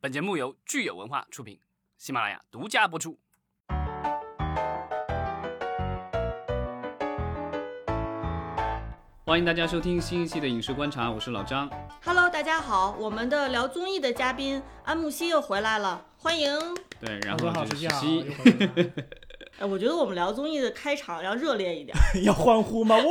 本节目由聚友文化出品，喜马拉雅独家播出。欢迎大家收听新一期的影视观察，我是老张。Hello，大家好，我们的聊综艺的嘉宾安慕希又回来了，欢迎。对，然后大家好，这是石溪好，西又，回来了哎，我觉得我们聊综艺的开场要热烈一点。要欢呼吗？哦！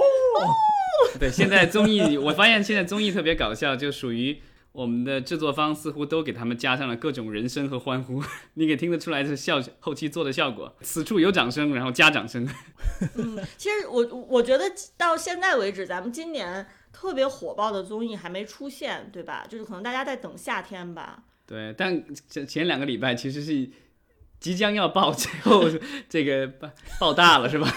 对，现在综艺，我发现现在综艺特别搞笑，就属于我们的制作方似乎都给他们加上了各种人声和欢呼，你给听得出来是效后期做的效果。此处有掌声，然后加掌声。嗯，其实我我觉得到现在为止，咱们今年特别火爆的综艺还没出现，对吧？就是可能大家在等夏天吧。对，但前前两个礼拜其实是即将要爆，最后这个爆爆大了，是吧？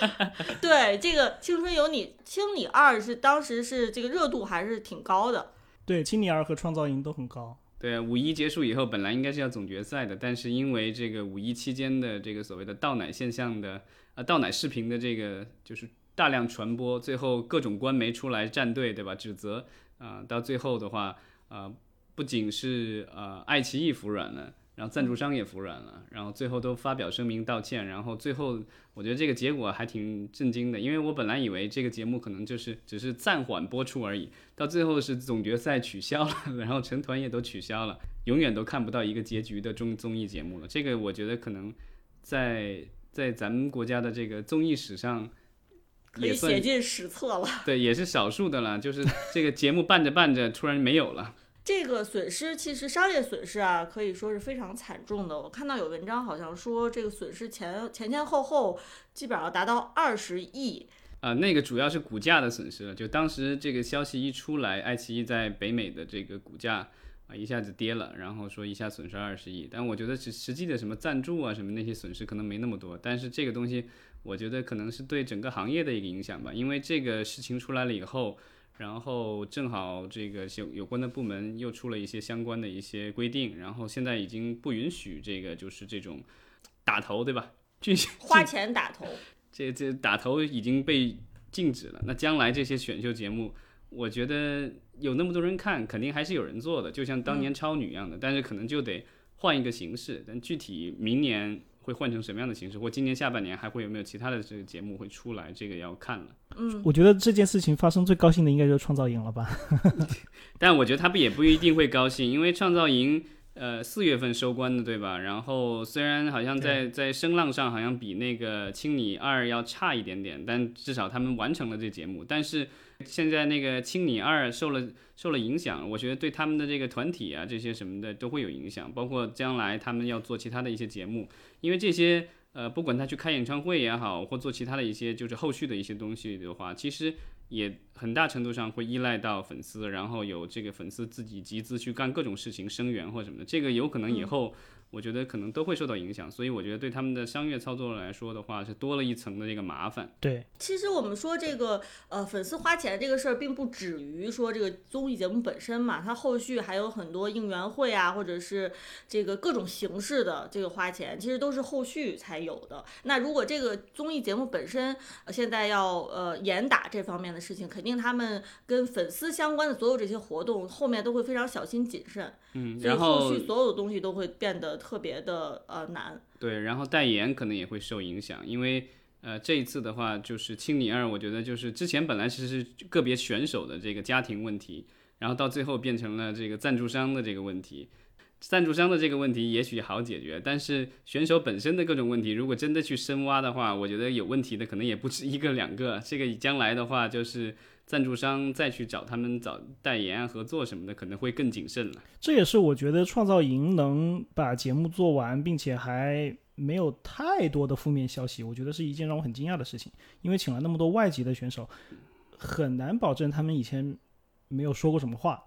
对，这个《青春有你》《青你二》是当时是这个热度还是挺高的。对，青年儿和创造营都很高。对，五一结束以后，本来应该是要总决赛的，但是因为这个五一期间的这个所谓的倒奶现象的呃倒奶视频的这个就是大量传播，最后各种官媒出来站队，对吧？指责啊、到最后的话，啊，不仅是呃爱奇艺服软了。然后赞助商也服软了，然后最后都发表声明道歉，然后最后我觉得这个结果还挺震惊的，因为我本来以为这个节目可能就是只是暂缓播出而已，到最后是总决赛取消了，然后成团也都取消了，永远都看不到一个结局的综综艺节目了。这个我觉得可能在在咱们国家的这个综艺史上可以也写进史册了。对，也是少数的了。就是这个节目办着办着突然没有了。这个损失其实商业损失啊，可以说是非常惨重的。我看到有文章好像说，这个损失前前前后后基本上达到二十亿。啊、那个主要是股价的损失了。就当时这个消息一出来，爱奇艺在北美的这个股价啊一下子跌了，然后说一下损失二十亿。但我觉得实实际的什么赞助啊什么那些损失可能没那么多，但是这个东西我觉得可能是对整个行业的一个影响吧。因为这个事情出来了以后，然后正好这个有有关的部门又出了一些相关的一些规定，然后现在已经不允许这个就是这种打头，对吧？巨星花钱打头，这这打头已经被禁止了。那将来这些选秀节目，我觉得有那么多人看，肯定还是有人做的，就像当年超女一样的。但是可能就得换一个形式。但具体明年会换成什么样的形式，或今年下半年还会有没有其他的这个节目会出来，这个要看了。嗯，我觉得这件事情发生最高兴的应该就是创造营了吧？但我觉得他们也不一定会高兴，因为创造营。呃，四月份收官的，对吧？然后虽然好像在在声浪上好像比那个《青你二》要差一点点，但至少他们完成了这节目。但是现在那个《青你二》受了受了影响，我觉得对他们的这个团体啊这些什么的都会有影响，包括将来他们要做其他的一些节目，因为这些呃，不管他去开演唱会也好，或做其他的一些就是后续的一些东西的话，其实也很大程度上会依赖到粉丝，然后有这个粉丝自己集资去干各种事情声援或什么的，这个有可能以后。我觉得可能都会受到影响，所以我觉得对他们的商业操作来说的话，是多了一层的这个麻烦。对，其实我们说这个呃粉丝花钱这个事儿，并不止于说这个综艺节目本身嘛，它后续还有很多应援会啊，或者是这个各种形式的这个花钱，其实都是后续才有的。那如果这个综艺节目本身、呃、现在要呃严打这方面的事情，肯定他们跟粉丝相关的所有这些活动后面都会非常小心谨慎，嗯，所以然后后续所有的东西都会变得特别的呃难。对，然后代言可能也会受影响，因为呃这一次的话，就是青你二，我觉得就是之前本来其实是个别选手的这个家庭问题，然后到最后变成了这个赞助商的这个问题。赞助商的这个问题也许好解决，但是选手本身的各种问题，如果真的去深挖的话，我觉得有问题的可能也不止一个两个。这个将来的话，就是赞助商再去找他们找代言、合作什么的，可能会更谨慎了。这也是我觉得创造营能把节目做完，并且还没有太多的负面消息，我觉得是一件让我很惊讶的事情。因为请了那么多外籍的选手，很难保证他们以前没有说过什么话。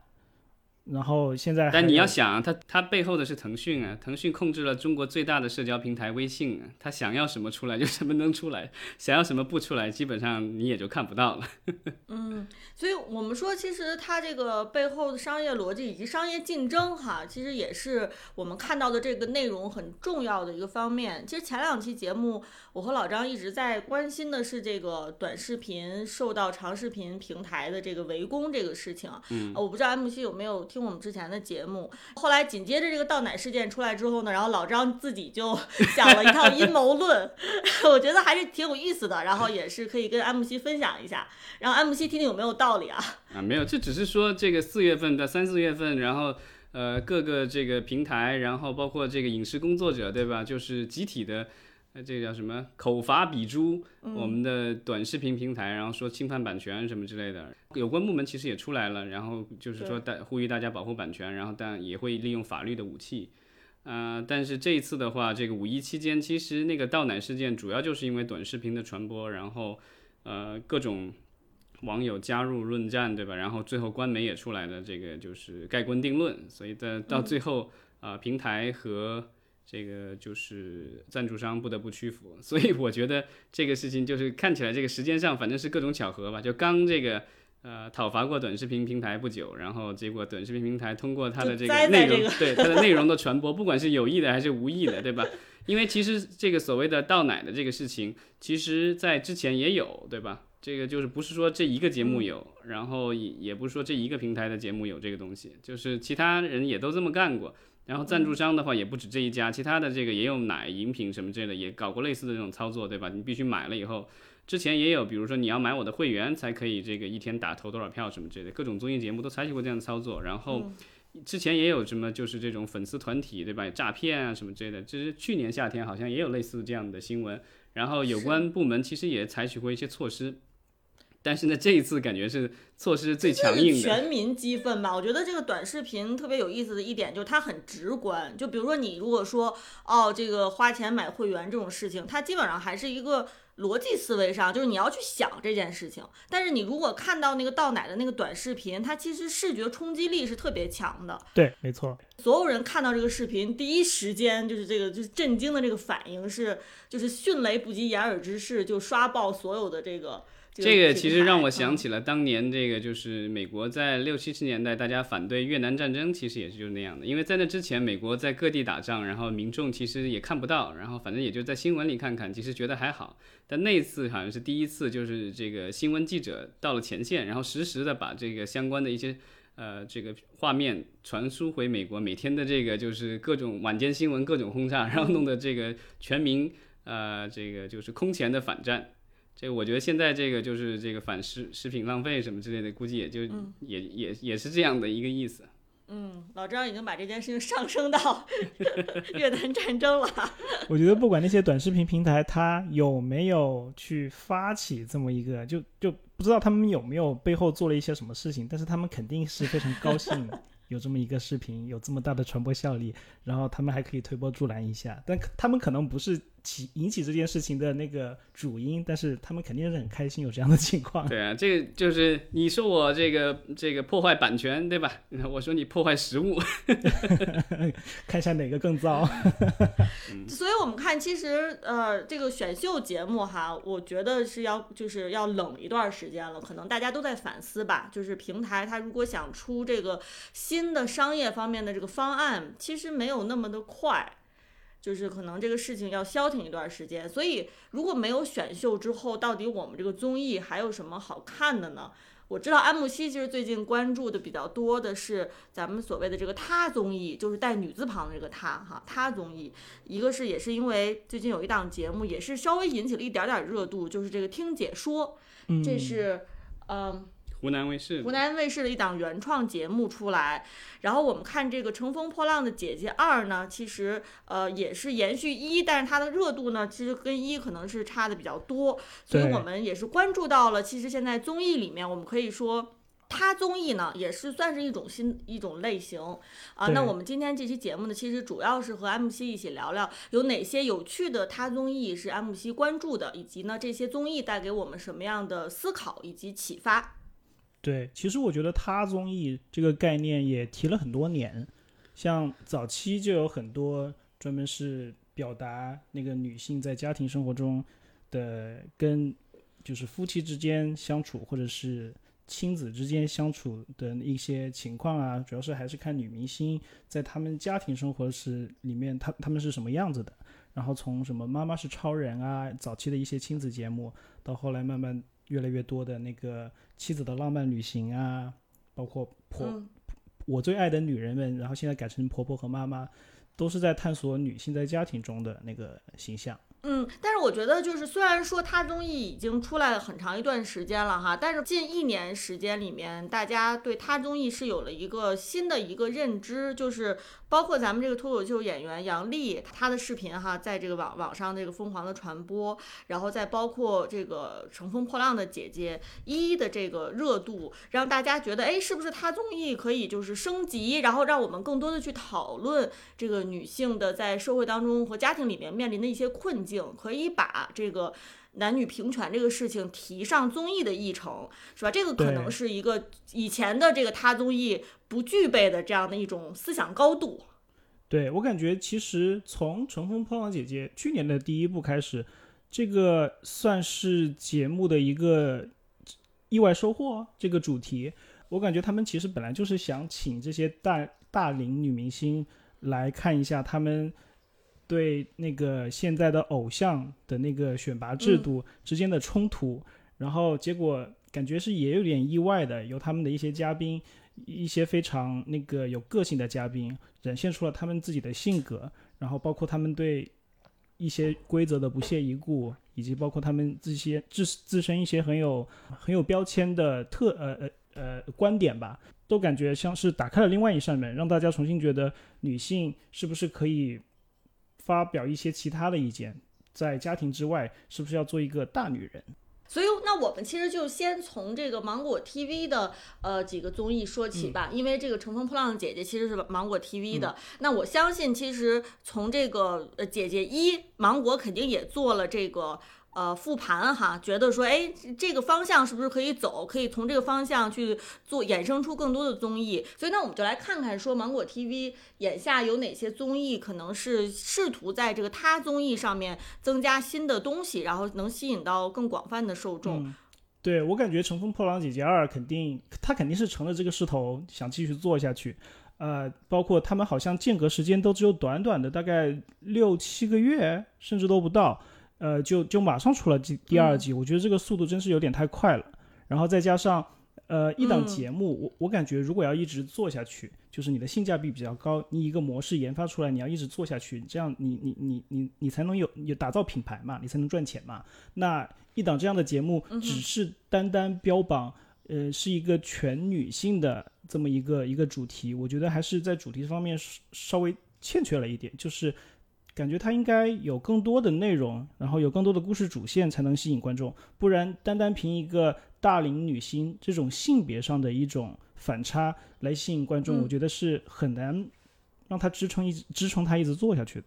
然后现在，但你要想啊，它它背后的是腾讯啊，腾讯控制了中国最大的社交平台微信啊，它想要什么出来就什么能出来，想要什么不出来，基本上你也就看不到了。嗯，所以我们说，其实它这个背后的商业逻辑以及商业竞争，哈，其实也是我们看到的这个内容很重要的一个方面。其实前两期节目，我和老张一直在关心的是这个短视频受到长视频平台的这个围攻这个事情。嗯，我不知道安慕希有没有听听我们之前的节目。后来紧接着这个倒奶事件出来之后呢，然后老张自己就 想了一套阴谋论，我觉得还是挺有意思的，然后也是可以跟安慕希分享一下，然后安慕希听听有没有道理啊？啊，没有，这只是说这个四月份的三四月份，然后呃各个这个平台，然后包括这个影视工作者，对吧？就是集体的。这个叫什么？口伐笔诛我们的短视频平台，然后说侵犯版权什么之类的。有关部门其实也出来了，然后就是说大呼吁大家保护版权，然后但也会利用法律的武器。呃，但是这一次的话，这个五一期间，其实那个倒奶事件主要就是因为短视频的传播，然后呃各种网友加入论战，对吧？然后最后官媒也出来了，这个就是盖棺定论。所以在到最后啊，平台和这个就是赞助商不得不屈服，所以我觉得这个事情就是看起来这个时间上反正是各种巧合吧，就刚这个呃讨伐过短视频平台不久，然后结果短视频平台通过它的这个内容，对它的内容的传播，不管是有意的还是无意的，对吧？因为其实这个所谓的倒奶的这个事情，其实在之前也有，对吧？这个就是不是说这一个节目有，然后也也不是说这一个平台的节目有这个东西，就是其他人也都这么干过。然后赞助商的话也不止这一家，其他的这个也有奶饮品什么之类的，也搞过类似的这种操作，对吧？你必须买了以后，之前也有，比如说你要买我的会员才可以这个一天打投多少票什么之类的，各种综艺节目都采取过这样的操作。然后之前也有什么就是这种粉丝团体，对吧？诈骗啊什么之类的，就是去年夏天好像也有类似这样的新闻。然后有关部门其实也采取过一些措施。但是呢，这一次感觉是措施最强硬的，全民激愤吧？我觉得这个短视频特别有意思的一点就是它很直观。就比如说你如果说哦，这个花钱买会员这种事情，它基本上还是一个逻辑思维上，就是你要去想这件事情。但是你如果看到那个倒奶的那个短视频，它其实视觉冲击力是特别强的。对，没错。所有人看到这个视频，第一时间就是这个就是震惊的这个反应是，就是迅雷不及掩耳之势，就刷爆所有的这个。这个其实让我想起了当年这个，就是美国在六七十年代大家反对越南战争，其实也是就是那样的。因为在那之前，美国在各地打仗，然后民众其实也看不到，然后反正也就在新闻里看看，其实觉得还好。但那次好像是第一次，就是这个新闻记者到了前线，然后实时的把这个相关的一些呃这个画面传输回美国，每天的这个就是各种晚间新闻各种轰炸，然后弄得这个全民呃这个就是空前的反战。这个我觉得现在这个就是这个反食食品浪费什么之类的，估计也就也也也是这样的一个意思。嗯，老张已经把这件事情上升到 越南战争了。我觉得不管那些短视频平台，它有没有去发起这么一个，就就不知道他们有没有背后做了一些什么事情，但是他们肯定是非常高兴。有这么一个视频，有这么大的传播效力，然后他们还可以推波助澜一下，但他们可能不是起引起这件事情的那个主因，但是他们肯定是很开心有这样的情况。对啊，这个就是你说我这个这个破坏版权，对吧？我说你破坏实物，看一下哪个更糟。所以我们看，其实呃，这个选秀节目哈，我觉得是要就是要冷一段时间了，可能大家都在反思吧。就是平台它如果想出这个新新的商业方面的这个方案其实没有那么的快，就是可能这个事情要消停一段时间。所以如果没有选秀之后，到底我们这个综艺还有什么好看的呢？我知道安慕希其实最近关注的比较多的是咱们所谓的这个她综艺，就是带女字旁的这个她哈她综艺。一个是也是因为最近有一档节目也是稍微引起了一点点热度，就是这个听解说，这是嗯。湖南卫视，湖南卫视的一档原创节目出来，然后我们看这个《乘风破浪的姐姐二》呢，其实呃也是延续一，但是它的热度呢，其实跟一可能是差的比较多，所以我们也是关注到了。其实现在综艺里面，我们可以说，它综艺呢也是算是一种新一种类型啊。那我们今天这期节目呢，其实主要是和 M C 一起聊聊有哪些有趣的它综艺是 M C 关注的，以及呢这些综艺带给我们什么样的思考以及启发。对，其实我觉得他综艺这个概念也提了很多年，像早期就有很多专门是表达那个女性在家庭生活中的跟就是夫妻之间相处，或者是亲子之间相处的一些情况啊，主要是还是看女明星在他们家庭生活是里面，她她们是什么样子的，然后从什么妈妈是超人啊，早期的一些亲子节目，到后来慢慢。越来越多的那个妻子的浪漫旅行啊，包括婆我最爱的女人们，然后现在改成婆婆和妈妈，都是在探索女性在家庭中的那个形象。嗯，但是我觉得就是虽然说他综艺已经出来了很长一段时间了哈，但是近一年时间里面，大家对他综艺是有了一个新的一个认知，就是包括咱们这个脱口秀演员杨笠，他的视频哈，在这个网网上这个疯狂的传播，然后再包括这个乘风破浪的姐姐一的这个热度，让大家觉得哎，是不是他综艺可以就是升级，然后让我们更多的去讨论这个女性的在社会当中和家庭里面面临的一些困境。可以把这个男女平权这个事情提上综艺的议程，是吧？这个可能是一个以前的这个他综艺不具备的这样的一种思想高度。对我感觉，其实从《乘风破浪姐姐》去年的第一部开始，这个算是节目的一个意外收获。这个主题，我感觉他们其实本来就是想请这些大大龄女明星来看一下他们。对那个现在的偶像的那个选拔制度之间的冲突，然后结果感觉是也有点意外的，由他们的一些嘉宾，一些非常那个有个性的嘉宾，展现出了他们自己的性格，然后包括他们对一些规则的不屑一顾，以及包括他们这些自自身一些很有很有标签的特呃呃呃观点吧，都感觉像是打开了另外一扇门，让大家重新觉得女性是不是可以。发表一些其他的意见，在家庭之外，是不是要做一个大女人？所以，那我们其实就先从这个芒果 TV 的呃几个综艺说起吧，因为这个《乘风破浪的姐姐》其实是芒果 TV 的。那我相信，其实从这个呃姐姐一，芒果肯定也做了这个。呃，复盘哈，觉得说，哎，这个方向是不是可以走？可以从这个方向去做，衍生出更多的综艺。所以那，我们就来看看，说芒果 TV 眼下有哪些综艺，可能是试图在这个他综艺上面增加新的东西，然后能吸引到更广泛的受众。对我感觉《乘风破浪姐姐二》肯定，他肯定是乘了这个势头想继续做下去。呃，包括他们好像间隔时间都只有短短的大概六七个月，甚至都不到。呃，就就马上出了第第二季，我觉得这个速度真是有点太快了。然后再加上，呃，一档节目，我我感觉如果要一直做下去，就是你的性价比比较高，你一个模式研发出来，你要一直做下去，这样你你你你你才能有有打造品牌嘛，你才能赚钱嘛。那一档这样的节目，只是单单标榜，呃，是一个全女性的这么一个一个主题，我觉得还是在主题方面稍微欠缺了一点，就是。感觉它应该有更多的内容，然后有更多的故事主线才能吸引观众，不然单单凭一个大龄女星这种性别上的一种反差来吸引观众，我觉得是很难让它支撑一支撑它一直做下去的。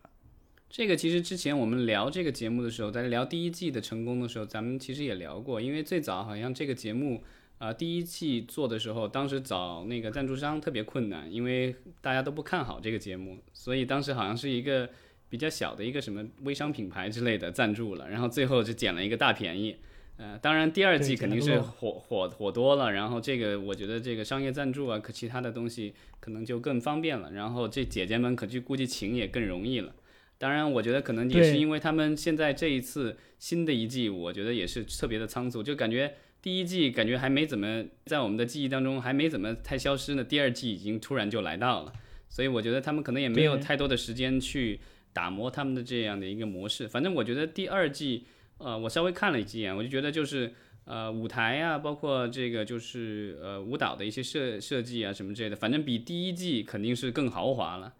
这个其实之前我们聊这个节目的时候，在聊第一季的成功的时候，咱们其实也聊过，因为最早好像这个节目啊第一季做的时候，当时找那个赞助商特别困难，因为大家都不看好这个节目，所以当时好像是一个。比较小的一个什么微商品牌之类的赞助了，然后最后就捡了一个大便宜。呃，当然第二季肯定是火火火多了，然后这个我觉得这个商业赞助啊，可其他的东西可能就更方便了，然后这姐姐们可就估计请也更容易了。当然，我觉得可能也是因为他们现在这一次新的一季，我觉得也是特别的仓促，就感觉第一季感觉还没怎么在我们的记忆当中还没怎么太消失呢，第二季已经突然就来到了，所以我觉得他们可能也没有太多的时间去。打磨他们的这样的一个模式，反正我觉得第二季，呃，我稍微看了几眼，我就觉得就是呃舞台啊，包括这个就是呃舞蹈的一些设设计啊什么之类的，反正比第一季肯定是更豪华了，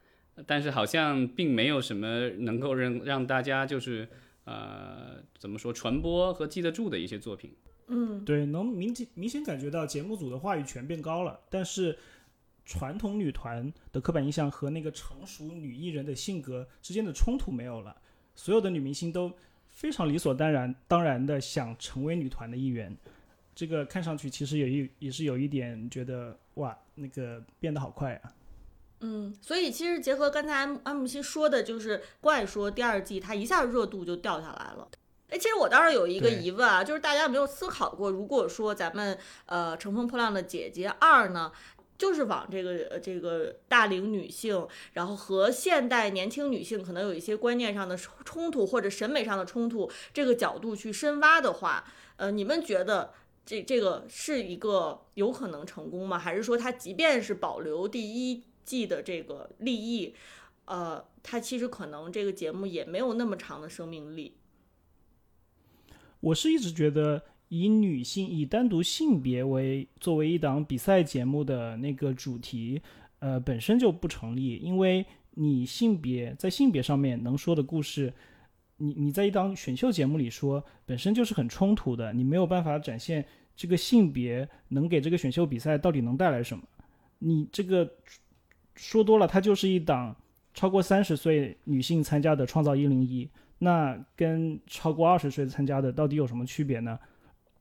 但是好像并没有什么能够让让大家就是呃怎么说传播和记得住的一些作品。嗯，对，能明显明显感觉到节目组的话语权变高了，但是。传统女团的刻板印象和那个成熟女艺人的性格之间的冲突没有了，所有的女明星都非常理所当然当然的想成为女团的一员，这个看上去其实也一也是有一点觉得哇，那个变得好快啊。嗯，所以其实结合刚才安安慕希说的，就是怪说第二季它一下热度就掉下来了。哎，其实我倒是有一个疑问啊，就是大家有没有思考过，如果说咱们呃《乘风破浪的姐姐二》呢？就是往这个呃这个大龄女性，然后和现代年轻女性可能有一些观念上的冲突或者审美上的冲突这个角度去深挖的话，呃，你们觉得这这个是一个有可能成功吗？还是说它即便是保留第一季的这个利益，呃，它其实可能这个节目也没有那么长的生命力？我是一直觉得以女性以单独性别为作为一档比赛节目的那个主题，呃，本身就不成立，因为你性别在性别上面能说的故事。你你在一档选秀节目里说，本身就是很冲突的，你没有办法展现这个性别能给这个选秀比赛到底能带来什么。你这个说多了，它就是一档超过三十岁女性参加的《创造一零一》，那跟超过二十岁参加的到底有什么区别呢？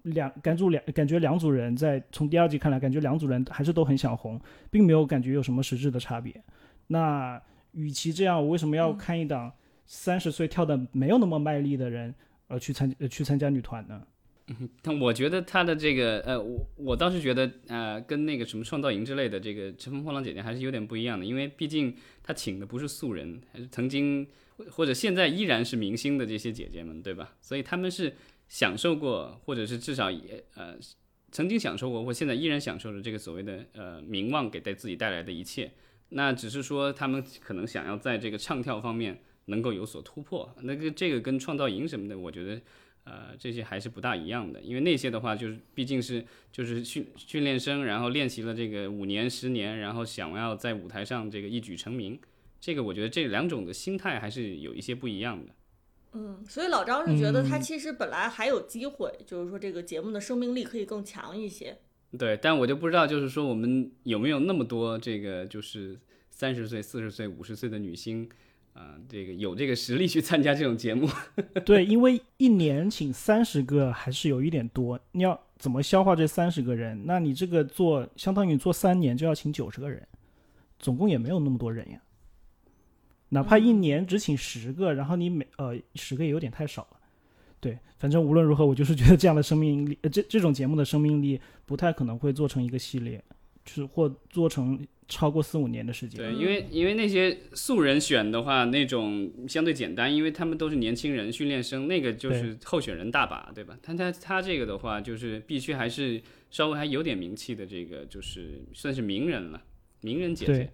两感组两感觉两组人在从第二季看来，感觉两组人还是都很想红，并没有感觉有什么实质的差别。那与其这样，我为什么要看一档？三十岁跳的没有那么卖力的人，而，去参呃去参加女团呢？嗯但我觉得他的这个呃，我我倒是觉得呃，跟那个什么创造营之类的这个乘风破浪姐姐还是有点不一样的，因为毕竟他请的不是素人，还是曾经或者现在依然是明星的这些姐姐们，对吧？所以他们是享受过，或者是至少也呃曾经享受过，或现在依然享受着这个所谓的呃名望给带自己带来的一切。那只是说他们可能想要在这个唱跳方面。能够有所突破，那个这个跟创造营什么的，我觉得，呃，这些还是不大一样的，因为那些的话就是毕竟是就是训训练生，然后练习了这个五年十年，然后想要在舞台上这个一举成名，这个我觉得这两种的心态还是有一些不一样的。嗯，所以老张是觉得他其实本来还有机会，就是说这个节目的生命力可以更强一些。对，但我就不知道，就是说我们有没有那么多这个就是三十岁、四十岁、五十岁的女星。啊，这个有这个实力去参加这种节目，对，因为一年请三十个还是有一点多，你要怎么消化这三十个人？那你这个做相当于做三年就要请九十个人，总共也没有那么多人呀。哪怕一年只请十个，然后你每呃十个也有点太少了。对，反正无论如何，我就是觉得这样的生命力，呃，这这种节目的生命力不太可能会做成一个系列，就是或做成。超过四五年的时间。对，因为因为那些素人选的话，那种相对简单，因为他们都是年轻人、训练生，那个就是候选人大把，对吧？他他他这个的话，就是必须还是稍微还有点名气的，这个就是算是名人了，名人姐姐。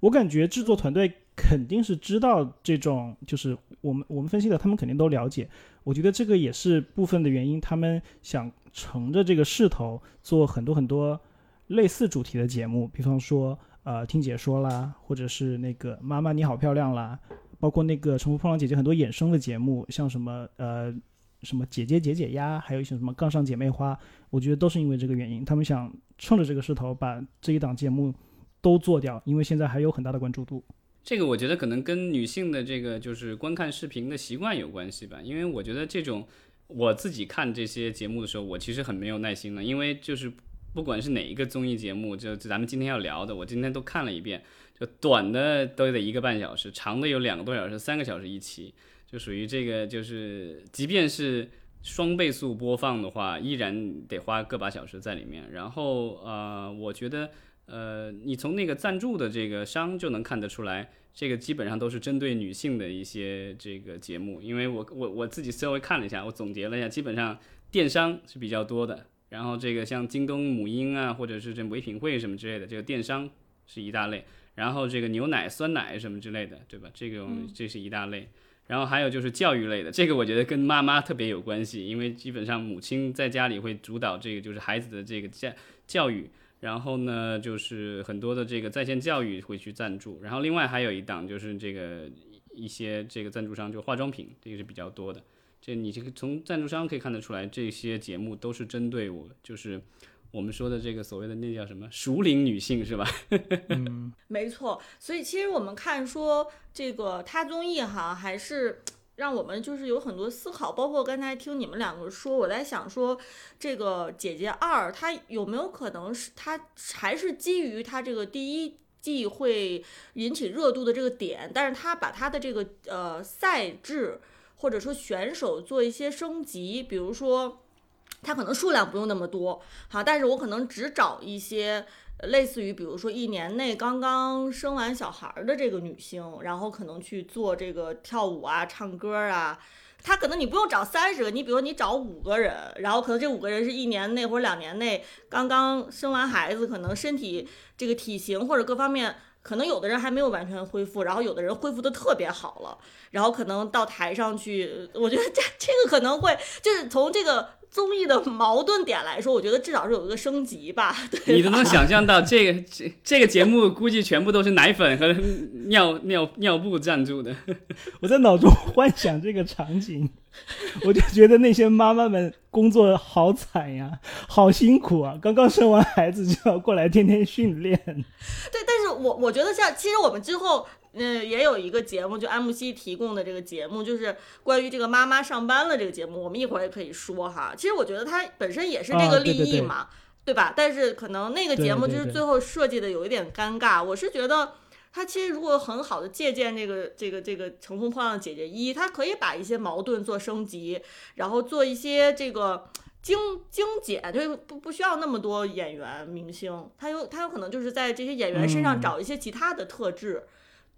我感觉制作团队肯定是知道这种，就是我们我们分析的，他们肯定都了解。我觉得这个也是部分的原因，他们想乘着这个势头做很多很多。类似主题的节目，比方说，呃，听解说啦，或者是那个妈妈你好漂亮啦，包括那个乘风破浪姐姐很多衍生的节目，像什么呃什么姐姐解解压，还有一些什么杠上姐妹花，我觉得都是因为这个原因，他们想趁着这个势头把这一档节目都做掉，因为现在还有很大的关注度。这个我觉得可能跟女性的这个就是观看视频的习惯有关系吧，因为我觉得这种我自己看这些节目的时候，我其实很没有耐心的，因为就是。不管是哪一个综艺节目，就咱们今天要聊的，我今天都看了一遍。就短的都得一个半小时，长的有两个多小时、三个小时一期，就属于这个，就是即便是双倍速播放的话，依然得花个把小时在里面。然后呃，我觉得呃，你从那个赞助的这个商就能看得出来，这个基本上都是针对女性的一些这个节目。因为我我我自己稍微看了一下，我总结了一下，基本上电商是比较多的。然后这个像京东母婴啊，或者是这唯品会什么之类的，这个电商是一大类。然后这个牛奶、酸奶什么之类的，对吧？这个这是一大类。然后还有就是教育类的，这个我觉得跟妈妈特别有关系，因为基本上母亲在家里会主导这个就是孩子的这个教教育。然后呢，就是很多的这个在线教育会去赞助。然后另外还有一档就是这个一些这个赞助商就化妆品，这个是比较多的。这你这个从赞助商可以看得出来，这些节目都是针对我，就是我们说的这个所谓的那叫什么熟龄女性，是吧？嗯，没错。所以其实我们看说这个他综艺哈，还是让我们就是有很多思考。包括刚才听你们两个说，我在想说，这个姐姐二，她有没有可能是她还是基于她这个第一季会引起热度的这个点，但是她把她的这个呃赛制。或者说选手做一些升级，比如说，她可能数量不用那么多，好，但是我可能只找一些类似于比如说一年内刚刚生完小孩儿的这个女性，然后可能去做这个跳舞啊、唱歌啊。她可能你不用找三十个，你比如你找五个人，然后可能这五个人是一年内或者两年内刚刚生完孩子，可能身体这个体型或者各方面，可能有的人还没有完全恢复，然后有的人恢复的特别好了，然后可能到台上去，我觉得这这个可能会就是从这个综艺的矛盾点来说，我觉得至少是有一个升级吧。对你都能想象到 这个这这个节目估计全部都是奶粉和尿尿尿布赞助的。我在脑中幻想这个场景，我就觉得那些妈妈们工作好惨呀，好辛苦啊！刚刚生完孩子就要过来天天训练。对，但是我我觉得像其实我们之后。嗯，也有一个节目，就安慕希提供的这个节目，就是关于这个妈妈上班了这个节目，我们一会儿也可以说哈。其实我觉得它本身也是这个利益嘛，啊对吧？但是可能那个节目就是最后设计的有一点尴尬。我是觉得它其实如果很好的借鉴这个这个这个《乘风破浪的姐姐一》，它可以把一些矛盾做升级，然后做一些这个。精精简，就不不需要那么多演员明星，他有他有可能就是在这些演员身上嗯找一些其他的特质，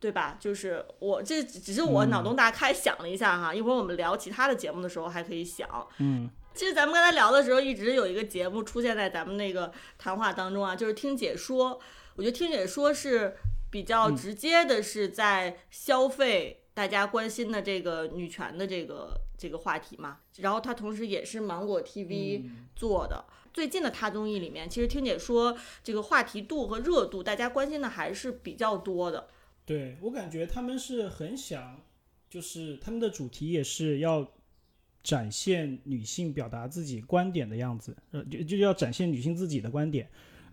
对吧？就是我这只是我脑洞大开想了一下哈，一会儿我们聊其他的节目的时候还可以想。嗯，其实咱们刚才聊的时候，一直有一个节目出现在咱们那个谈话当中啊，就是听解说。我觉得听解说是比较直接的，是在消费大家关心的这个女权的这个这个话题嘛。然后它同时也是芒果 TV 做的。最近的他综艺里面，其实听姐说这个话题度和热度，大家关心的还是比较多的。对我感觉他们是很想，就是他们的主题也是要展现女性表达自己观点的样子，呃，就就要展现女性自己的观点。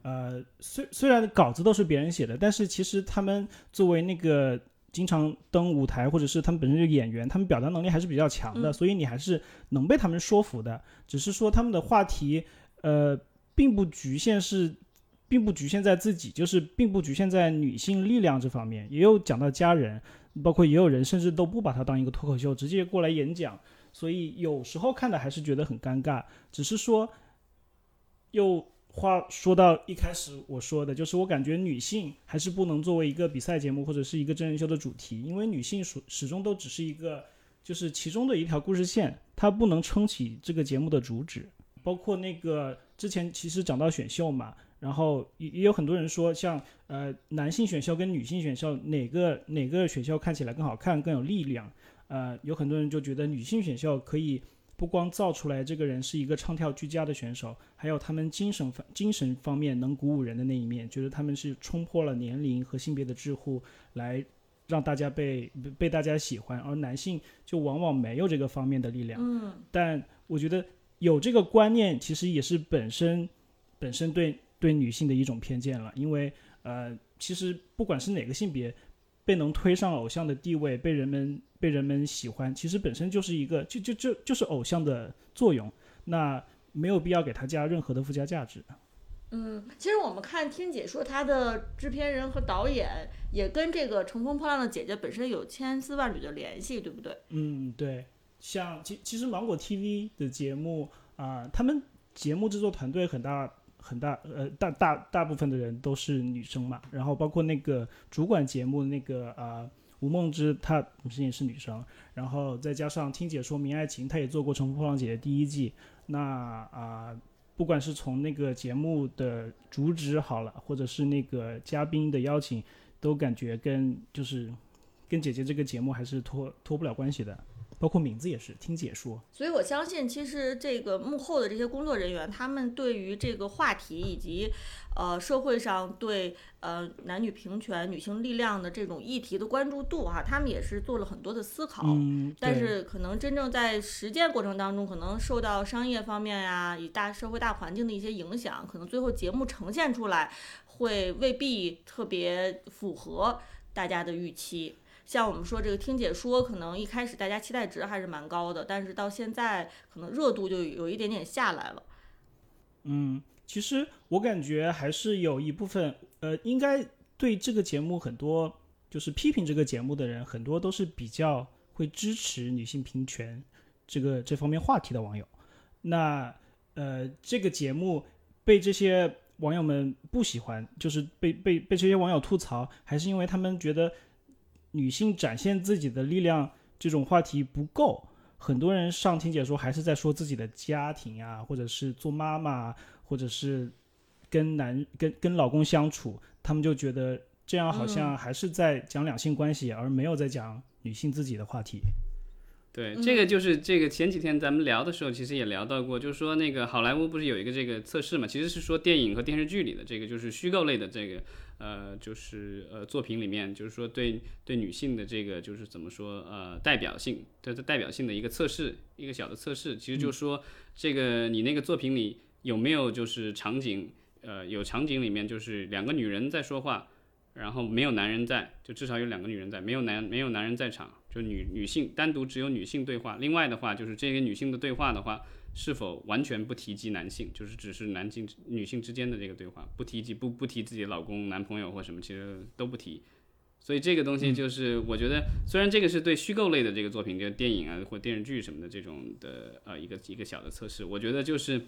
呃，虽虽然稿子都是别人写的，但是其实他们作为那个经常登舞台，或者是他们本身就是演员，他们表达能力还是比较强的，嗯所以你还是能被他们说服的。只是说他们的话题，呃，并不局限是并不局限在自己，就是并不局限在女性力量这方面，也有讲到家人，包括也有人甚至都不把它当一个脱口秀，直接过来演讲，所以有时候看的还是觉得很尴尬。只是说，又话说到一开始我说的，就是我感觉女性还是不能作为一个比赛节目或者是一个真人秀的主题，因为女性始始终都只是一个就是其中的一条故事线，它不能撑起这个节目的主旨。包括那个之前其实讲到选秀嘛，然后也也有很多人说像，呃男性选秀跟女性选秀哪个哪个选秀看起来更好看更有力量？呃，有很多人就觉得女性选秀可以不光造出来这个人是一个唱跳俱佳的选手，还有他们精神方精神方面能鼓舞人的那一面，觉得他们是冲破了年龄和性别的桎梏，来让大家被被被大家喜欢，而男性就往往没有这个方面的力量。嗯，但我觉得有这个观念，其实也是本身本身对对女性的一种偏见了。因为呃，其实不管是哪个性别，被能推上偶像的地位，被人们被人们喜欢，其实本身就是一个就就就就是偶像的作用。那没有必要给他加任何的附加价值。嗯，其实我们看听解说，他的制片人和导演也跟这个《乘风破浪的姐姐》本身有千丝万缕的联系，对不对？嗯，对，像其其实芒果 TV 的节目啊、他们节目制作团队很大很大，呃，大大大部分的人都是女生嘛，然后包括那个主管节目那个啊、吴梦之，她本身也是女生，然后再加上听姐说明爱情，她也做过《乘风破浪姐姐》第一季，那啊、不管是从那个节目的主旨好了，或者是那个嘉宾的邀请，都感觉跟就是跟姐姐这个节目还是脱脱不了关系的，包括名字也是听解说。所以我相信，其实这个幕后的这些工作人员，他们对于这个话题以及呃社会上对呃男女平权、女性力量的这种议题的关注度哈、他们也是做了很多的思考。嗯，但是可能真正在实践过程当中，可能受到商业方面呀、以大社会大环境的一些影响，可能最后节目呈现出来会未必特别符合大家的预期。像我们说这个听解说，可能一开始大家期待值还是蛮高的，但是到现在可能热度就有一点点下来了。嗯，其实我感觉还是有一部分，呃，应该对这个节目很多就是批评这个节目的人，很多都是比较会支持女性平权这个这方面话题的网友。那呃，这个节目被这些网友们不喜欢，就是被被被这些网友吐槽，还是因为他们觉得女性展现自己的力量这种话题不够。很多人上听解说还是在说自己的家庭呀，或者是做妈妈，或者是跟男跟跟老公相处，他们就觉得这样好像还是在讲两性关系，而没有在讲女性自己的话题。对，这个就是这个前几天咱们聊的时候，其实也聊到过，就是说那个好莱坞不是有一个这个测试嘛，其实是说电影和电视剧里的这个就是虚构类的这个呃就是呃作品里面，就是说对对女性的这个就是怎么说呃代表性，对代表性的一个测试，一个小的测试，其实就是说这个你那个作品里有没有就是场景，呃有场景里面就是两个女人在说话，然后没有男人在，就至少有两个女人在，没有男没有男人在场。就女女性单独只有女性对话，另外的话就是这个女性的对话的话，是否完全不提及男性，就是只是男性女性之间的这个对话，不提及不不提自己老公、男朋友或什么，其实都不提。所以这个东西就是我觉得，虽然这个是对虚构类的这个作品，就电影啊或电视剧什么的这种的呃一个一个小的测试，我觉得就是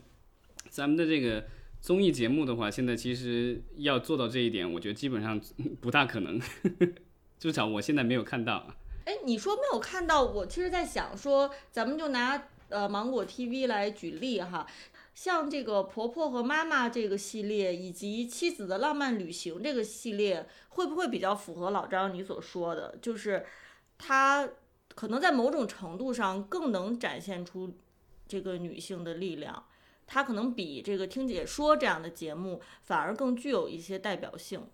咱们的这个综艺节目的话，现在其实要做到这一点，我觉得基本上 不大可能，至少我现在没有看到。哎，你说没有看到？我其实在想说，咱们就拿呃芒果 TV 来举例哈，像这个婆婆和妈妈这个系列，以及妻子的浪漫旅行这个系列，会不会比较符合老张你所说的，就是它可能在某种程度上更能展现出这个女性的力量，它可能比这个听解说这样的节目反而更具有一些代表性。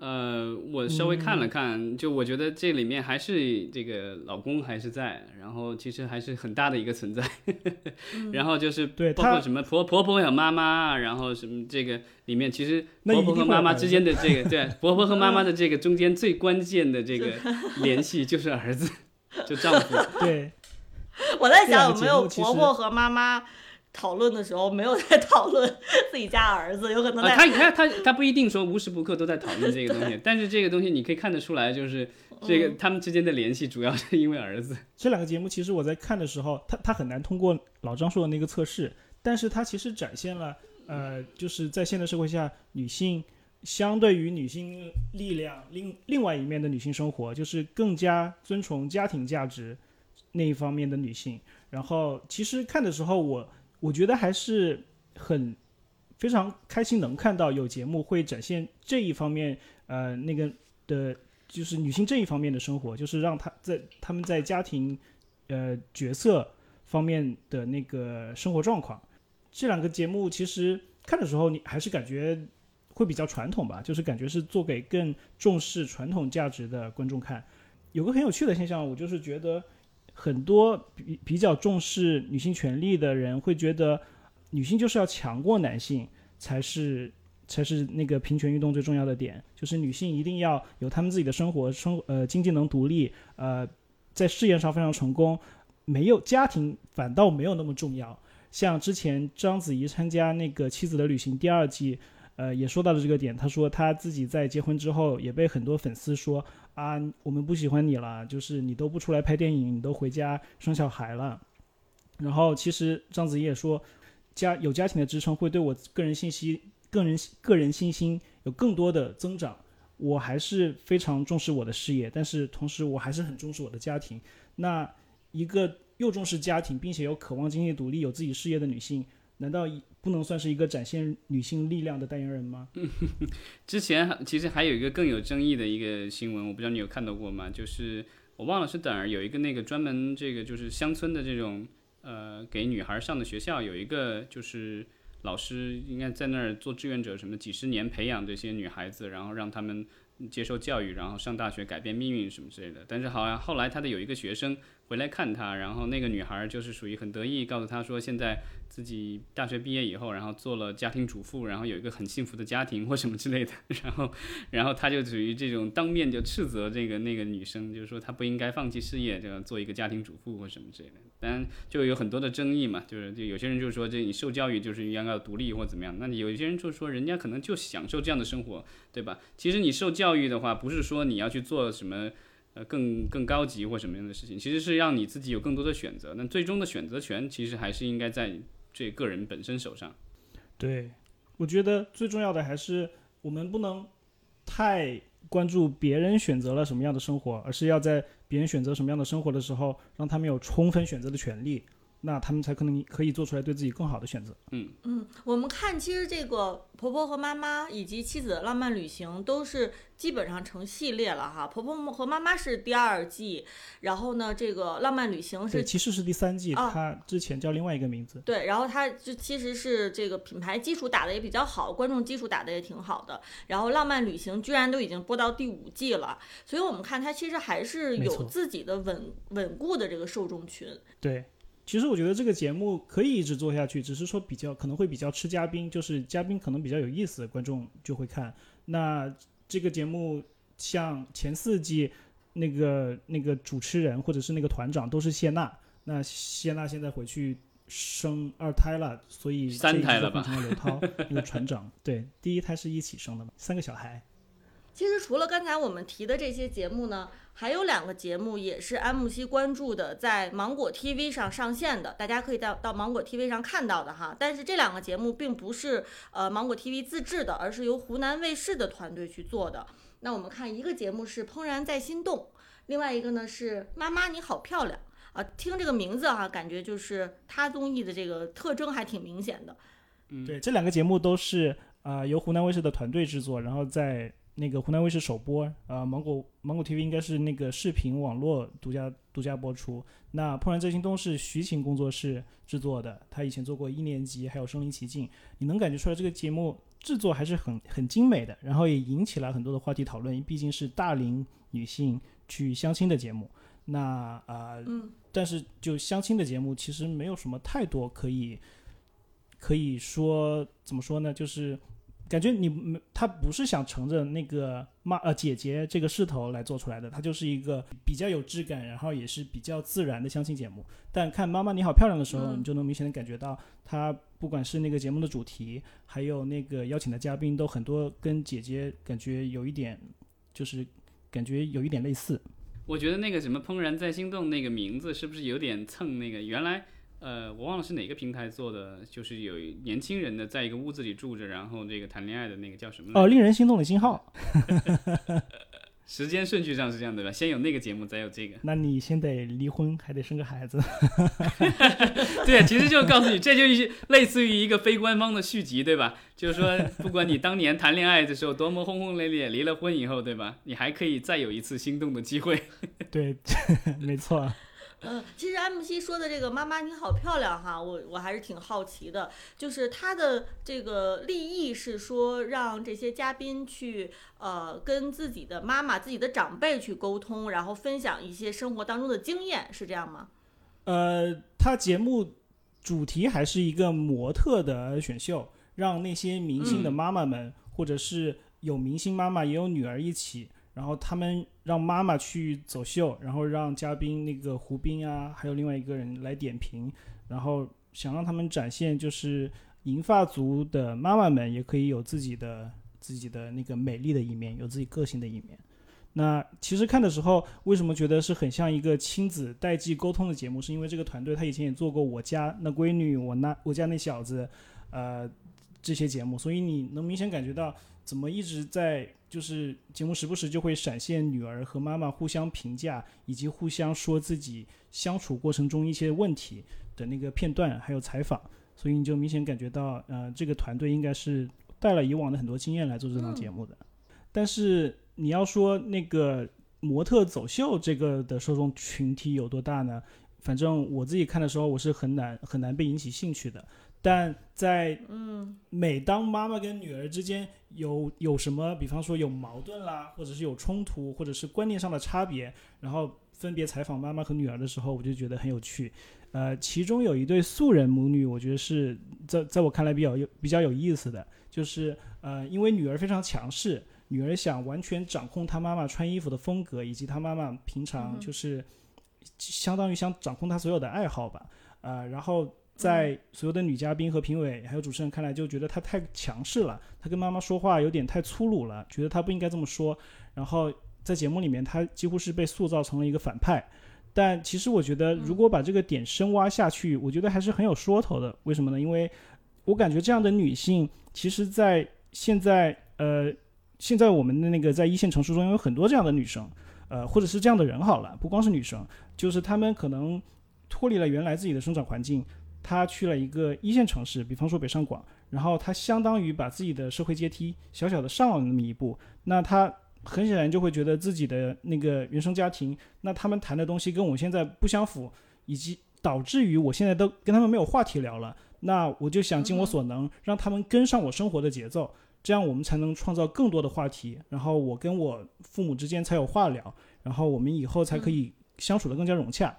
呃，我稍微看了看，就我觉得这里面还是这个老公还是在，然后其实还是很大的一个存在，然后就是包括什么婆婆婆和妈妈，然后什么这个里面其实婆婆和妈妈之间的这个对 婆婆和妈妈的这个中间最关键的这个 联系就是儿子，就丈夫。对，我在想有没有婆婆和妈妈。讨论的时候没有在讨论自己家儿子，有可能他他他他不一定说无时不刻都在讨论这个东西，但是这个东西你可以看得出来，就是这个他们之间的联系主要是因为儿子。这两个节目其实我在看的时候，他他很难通过老张说的那个测试，但是他其实展现了呃，就是在现代社会下女性相对于女性力量另另外一面的女性生活，就是更加尊崇家庭价值那一方面的女性。然后其实看的时候我。我觉得还是很非常开心，能看到有节目会展现这一方面，呃，那个的，就是女性这一方面的生活，就是让她在他们在家庭，呃，角色方面的那个生活状况。这两个节目其实看的时候，你还是感觉会比较传统吧，就是感觉是做给更重视传统价值的观众看。有个很有趣的现象，我就是觉得。很多比比较重视女性权利的人会觉得，女性就是要强过男性才是才是那个平权运动最重要的点，就是女性一定要有她们自己的生活，生呃经济能独立，呃在事业上非常成功，没有家庭反倒没有那么重要。像之前章子怡参加那个《妻子的旅行》第二季，呃也说到了这个点，他说他自己在结婚之后也被很多粉丝说。啊，我们不喜欢你了，就是你都不出来拍电影，你都回家生小孩了。然后其实章子怡也说，家有家庭的支撑会对我个人信息、个人个人信心有更多的增长。我还是非常重视我的事业，但是同时我还是很重视我的家庭。那一个又重视家庭，并且又渴望经济独立、有自己事业的女性。难道不能算是一个展现女性力量的代言人吗？之前其实还有一个更有争议的一个新闻，我不知道你有看到过吗？就是我忘了是哪儿有一个那个专门这个就是乡村的这种呃给女孩上的学校，有一个就是老师应该在那儿做志愿者，什么几十年培养这些女孩子，然后让他们接受教育，然后上大学改变命运什么之类的。但是好像后来他的有一个学生回来看他，然后那个女孩就是属于很得意，告诉他说现在。自己大学毕业以后，然后做了家庭主妇，然后有一个很幸福的家庭或什么之类的，然后，然后他就属于这种当面就斥责这个那个女生，就是说她不应该放弃事业，这样做一个家庭主妇或什么之类的。当然就有很多的争议嘛，就是就有些人就是说这你受教育就是应该要独立或怎么样，那有些人就说人家可能就享受这样的生活，对吧？其实你受教育的话，不是说你要去做什么更更高级或什么样的事情，其实是让你自己有更多的选择。那最终的选择权其实还是应该在。这个人本身手上，对，我觉得最重要的还是我们不能太关注别人选择了什么样的生活，而是要在别人选择什么样的生活的时候，让他们有充分选择的权利。那他们才可能可以做出来对自己更好的选择。嗯嗯，我们看，其实这个婆婆和妈妈以及妻子的浪漫旅行都是基本上成系列了哈。婆婆和妈妈是第二季，然后呢，这个浪漫旅行是对，其实是第三季，啊它之前叫另外一个名字。对，然后它就其实是这个品牌基础打的也比较好，观众基础打的也挺好的。然后浪漫旅行居然都已经播到第五季了，所以我们看它其实还是有自己的稳稳固的这个受众群。对，其实我觉得这个节目可以一直做下去，只是说比较可能会比较吃嘉宾，就是嘉宾可能比较有意思，观众就会看。那这个节目像前四季那个那个主持人或者是那个团长都是谢娜，那谢娜现在回去生二胎了，所以三胎了吧换成了刘涛那个船长。对，第一胎是一起生的嘛，三个小孩。其实除了刚才我们提的这些节目呢，还有两个节目也是安慕希关注的，在芒果 TV 上上线的，大家可以到到芒果 TV 上看到的哈。但是这两个节目并不是呃芒果 TV 自制的，而是由湖南卫视的团队去做的。那我们看一个节目是《怦然在心动》，另外一个呢是《妈妈你好漂亮》啊。听这个名字哈、感觉就是它综艺的这个特征还挺明显的。嗯对，这两个节目都是啊、呃由湖南卫视的团队制作，然后在那个湖南卫视首播，呃，芒果芒果 TV 应该是那个视频网络独家独家播出。那《怦然在心动》是徐晴工作室制作的，他以前做过一年级，还有身临其境，你能感觉出来这个节目制作还是很很精美的，然后也引起了很多的话题讨论，毕竟是大龄女性去相亲的节目。那啊、呃嗯，但是就相亲的节目，其实没有什么太多可以可以说怎么说呢？就是感觉你没他不是想乘着那个妈呃姐姐这个势头来做出来的，它就是一个比较有质感，然后也是比较自然的相亲节目。但看《妈妈你好漂亮》的时候，嗯你就能明显的感觉到，它不管是那个节目的主题，还有那个邀请的嘉宾，都很多跟姐姐感觉有一点，就是感觉有一点类似。我觉得那个什么“怦然在心动”那个名字是不是有点蹭那个原来？呃，我忘了是哪个平台做的，就是有年轻人的在一个屋子里住着，然后这个谈恋爱的那个叫什么？哦，令人心动的信号，时间顺序上是这样对吧？先有那个节目，再有这个。那你先得离婚，还得生个孩子。对，其实就告诉你，这就是类似于一个非官方的续集，对吧？就是说，不管你当年谈恋爱的时候多么轰轰烈烈，离了婚以后，对吧？你还可以再有一次心动的机会。对，没错。嗯，其实安慕希说的这个“妈妈你好漂亮”哈，我我还是挺好奇的，就是他的这个立意是说让这些嘉宾去呃跟自己的妈妈、自己的长辈去沟通，然后分享一些生活当中的经验，是这样吗？呃，他节目主题还是一个模特的选秀，让那些明星的妈妈们，或者是有明星妈妈也有女儿一起，然后他们让妈妈去走秀，然后让嘉宾那个胡兵啊，还有另外一个人来点评，然后想让他们展现就是银发族的妈妈们也可以有自己的自己的那个美丽的一面，有自己个性的一面。那其实看的时候，为什么觉得是很像一个亲子代际沟通的节目？是因为这个团队他以前也做过《我家那闺女》《我那我家那小子》，呃，这些节目，所以你能明显感觉到怎么一直在就是节目时不时就会闪现女儿和妈妈互相评价，以及互相说自己相处过程中一些问题的那个片段，还有采访，所以你就明显感觉到，呃，这个团队应该是带了以往的很多经验来做这档节目的。但是你要说那个模特走秀这个的受众群体有多大呢？反正我自己看的时候，我是很难很难被引起兴趣的。但在嗯每当妈妈跟女儿之间有有什么，比方说有矛盾啦，或者是有冲突，或者是观念上的差别，然后分别采访妈妈和女儿的时候，我就觉得很有趣。呃，其中有一对素人母女，我觉得是在在我看来比较有比较有意思的，就是呃，因为女儿非常强势，女儿想完全掌控她妈妈穿衣服的风格，以及她妈妈平常就是相当于想掌控她所有的爱好吧。呃，然后在所有的女嘉宾和评委还有主持人看来，就觉得她太强势了，她跟妈妈说话有点太粗鲁了，觉得她不应该这么说。然后在节目里面，她几乎是被塑造成了一个反派。但其实我觉得，如果把这个点深挖下去，我觉得还是很有说头的。为什么呢？因为我感觉这样的女性，其实，在现在呃，现在我们的那个在一线城市中有很多这样的女生，呃，或者是这样的人好了，不光是女生，就是她们可能脱离了原来自己的生长环境，她去了一个一线城市，比方说北上广，然后他相当于把自己的社会阶梯小小的上了那么一步，那他很显然就会觉得自己的那个原生家庭，那他们谈的东西跟我现在不相符，以及导致于我现在都跟他们没有话题聊了。那我就想尽我所能，让他们跟上我生活的节奏，这样我们才能创造更多的话题，然后我跟我父母之间才有话聊，然后我们以后才可以相处的更加融洽。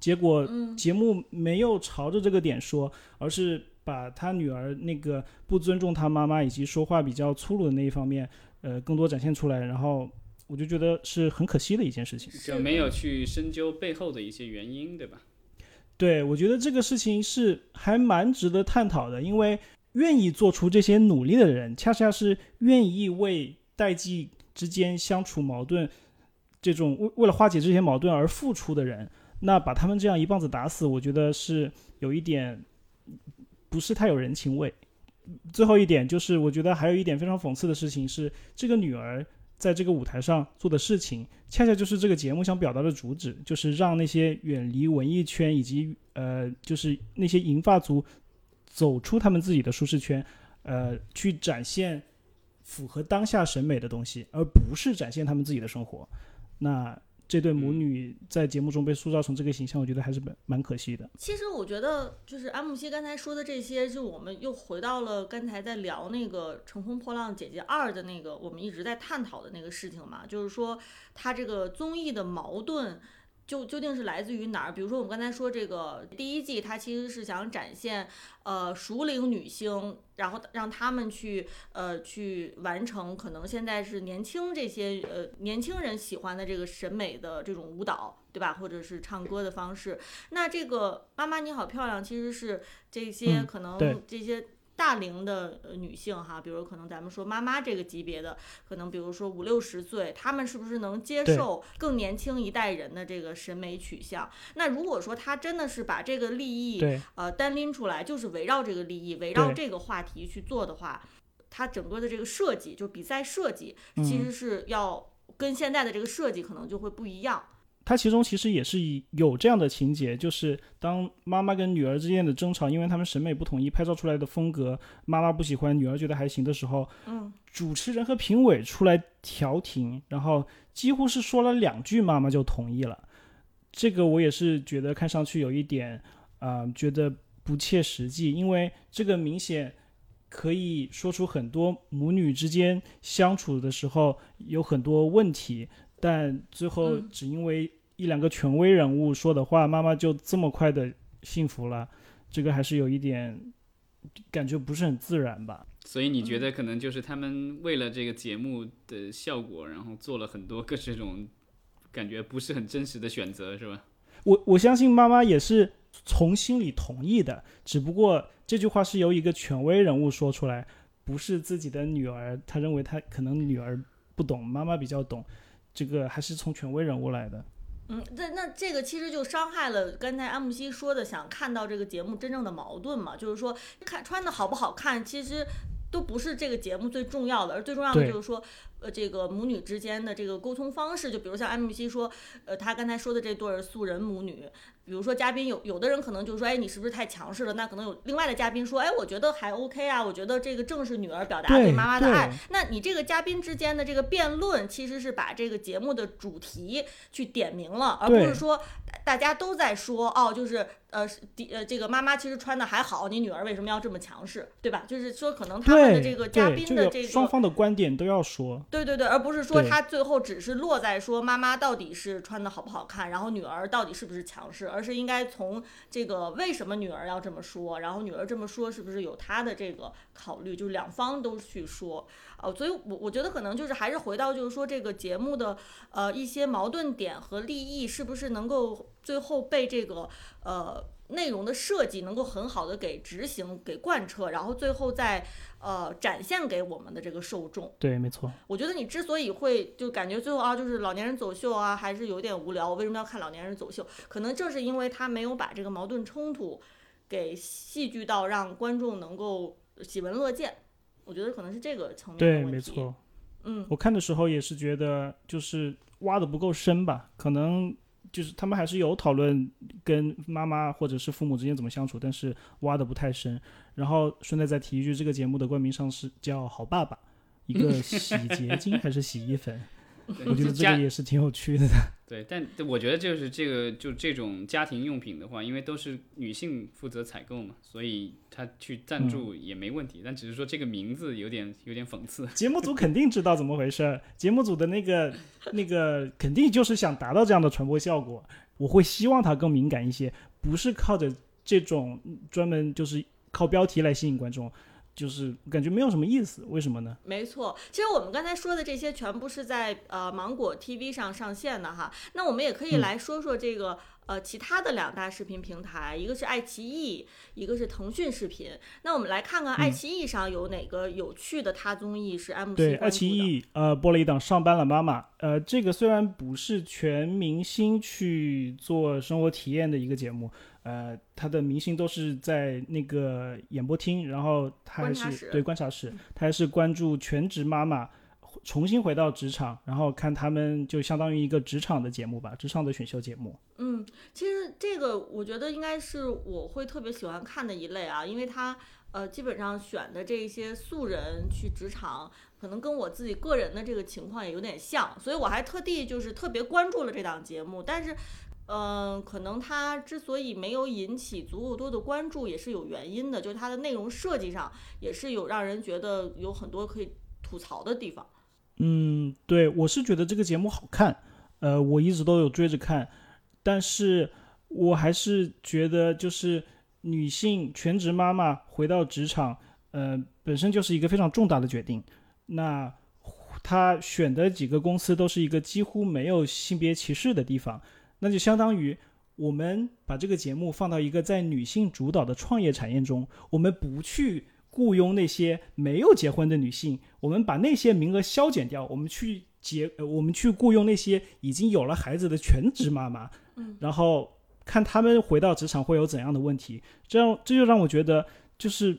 结果节目没有朝着这个点说，而是把他女儿那个不尊重他妈妈以及说话比较粗鲁的那一方面，呃，更多展现出来，然后我就觉得是很可惜的一件事情。就没有去深究背后的一些原因，对吧？对，我觉得这个事情是还蛮值得探讨的，因为愿意做出这些努力的人，恰恰是愿意为代际之间相处矛盾，这种为为了化解这些矛盾而付出的人。那把他们这样一棒子打死，我觉得是有一点不是太有人情味。最后一点就是，我觉得还有一点非常讽刺的事情是，这个女儿。在这个舞台上做的事情，恰恰就是这个节目想表达的主旨，就是让那些远离文艺圈以及呃，就是那些银发族走出他们自己的舒适圈，呃，去展现符合当下审美的东西，而不是展现他们自己的生活。那。这对母女在节目中被塑造成这个形象，我觉得还是蛮蛮可惜的。其实我觉得，就是安慕希刚才说的这些，就我们又回到了刚才在聊那个《乘风破浪姐姐二》的那个我们一直在探讨的那个事情嘛，就是说它这个综艺的矛盾。就究竟是来自于哪儿？比如说，我们刚才说这个第一季，它其实是想展现，呃，熟龄女星，然后让他们去，呃，去完成可能现在是年轻这些，呃，年轻人喜欢的这个审美的这种舞蹈，对吧？或者是唱歌的方式。那这个妈妈你好漂亮，其实是这些可能这些。大龄的女性哈，比如可能咱们说妈妈这个级别的，可能比如说五六十岁，她们是不是能接受更年轻一代人的这个审美取向？那如果说她真的是把这个利益呃单拎出来，就是围绕这个利益，围绕这个话题去做的话，它整个的这个设计，就比赛设计，其实是要跟现在的这个设计可能就会不一样。它其中其实也是有这样的情节，就是当妈妈跟女儿之间的争吵，因为他们审美不统一，拍照出来的风格妈妈不喜欢，女儿觉得还行的时候，嗯，主持人和评委出来调停，然后几乎是说了两句，妈妈就同意了。这个我也是觉得看上去有一点，啊，觉得不切实际，因为这个明显可以说出很多母女之间相处的时候有很多问题。但最后只因为一两个权威人物说的话，妈妈就这么快的幸福了，这个还是有一点感觉不是很自然吧。所以你觉得可能就是他们为了这个节目的效果，然后做了很多各这种感觉不是很真实的选择，是吧？我我相信妈妈也是从心里同意的，只不过这句话是由一个权威人物说出来，不是自己的女儿，他认为他可能女儿不懂，妈妈比较懂。这个还是从权威人物来的，嗯，那那这个其实就伤害了刚才安慕希说的，想看到这个节目真正的矛盾嘛，就是说看穿的好不好看，其实都不是这个节目最重要的，而最重要的就是说，呃，这个母女之间的这个沟通方式，就比如像安慕希说，呃，他刚才说的这对素人母女。比如说，嘉宾有有的人可能就说，哎，你是不是太强势了？那可能有另外的嘉宾说，哎，我觉得还 OK 啊，我觉得这个正是女儿表达对妈妈的爱。那你这个嘉宾之间的这个辩论，其实是把这个节目的主题去点明了，而不是说大家都在说，哦，就是呃，呃，这个妈妈其实穿的还好，你女儿为什么要这么强势，对吧？就是说，可能他们的这个嘉宾的这个双方的观点都要说，对对对，而不是说他最后只是落在说妈妈到底是穿的好不好看，然后女儿到底是不是强势。而是应该从这个为什么女儿要这么说，然后女儿这么说是不是有她的这个考虑，就是两方都去说，呃，所以我我觉得可能就是还是回到就是说这个节目的呃一些矛盾点和利益是不是能够最后被这个呃。内容的设计能够很好的给执行、给贯彻，然后最后再呃展现给我们的这个受众。对，没错。我觉得你之所以会就感觉最后啊，就是老年人走秀啊，还是有点无聊。我为什么要看老年人走秀？可能正是因为他没有把这个矛盾冲突给戏剧到让观众能够喜闻乐见。我觉得可能是这个层面的对，问题。没错。嗯，我看的时候也是觉得，就是挖的不够深吧，可能就是他们还是有讨论跟妈妈或者是父母之间怎么相处，但是挖的不太深。然后顺带再提一句，这个节目的冠名商是叫“好爸爸”，一个洗洁精还是洗衣粉，我觉得这个也是挺有趣的。对，但我觉得就是这个就这种家庭用品的话，因为都是女性负责采购嘛，所以她去赞助也没问题。但只是说这个名字有点有点讽刺。节目组肯定知道怎么回事，节目组的那个那个肯定就是想达到这样的传播效果。我会希望它更敏感一些，不是靠着这种专门就是靠标题来吸引观众，就是感觉没有什么意思。为什么呢？没错，其实我们刚才说的这些全部是在呃芒果 TV 上上线的哈。那我们也可以嗯来说说这个、呃其他的两大视频平台，一个是爱奇艺，一个是腾讯视频。那我们来看看爱奇艺上有哪个有趣的他综艺是 MC 对，爱关注的。奇艺呃播了一档《上班了妈妈》，呃，这个虽然不是全明星去做生活体验的一个节目，呃，他的明星都是在那个演播厅，然后他还是对观察室，他还是关注全职妈妈重新回到职场，然后看他们就相当于一个职场的节目吧，职场的选秀节目。嗯，其实这个我觉得应该是我会特别喜欢看的一类啊，因为他呃基本上选的这些素人去职场，可能跟我自己个人的这个情况也有点像，所以我还特地就是特别关注了这档节目，但是。嗯，可能它之所以没有引起足够多的关注，也是有原因的，就是它的内容设计上也是有让人觉得有很多可以吐槽的地方。嗯，对，我是觉得这个节目好看，呃，我一直都有追着看，但是我还是觉得就是女性全职妈妈回到职场，呃，本身就是一个非常重大的决定。那她选的几个公司都是一个几乎没有性别歧视的地方，那就相当于我们把这个节目放到一个在女性主导的创业产业中，我们不去雇佣那些没有结婚的女性，我们把那些名额削减掉，我们去结，呃我们去雇佣那些已经有了孩子的全职妈妈，嗯，然后看他们回到职场会有怎样的问题，这样这就让我觉得就是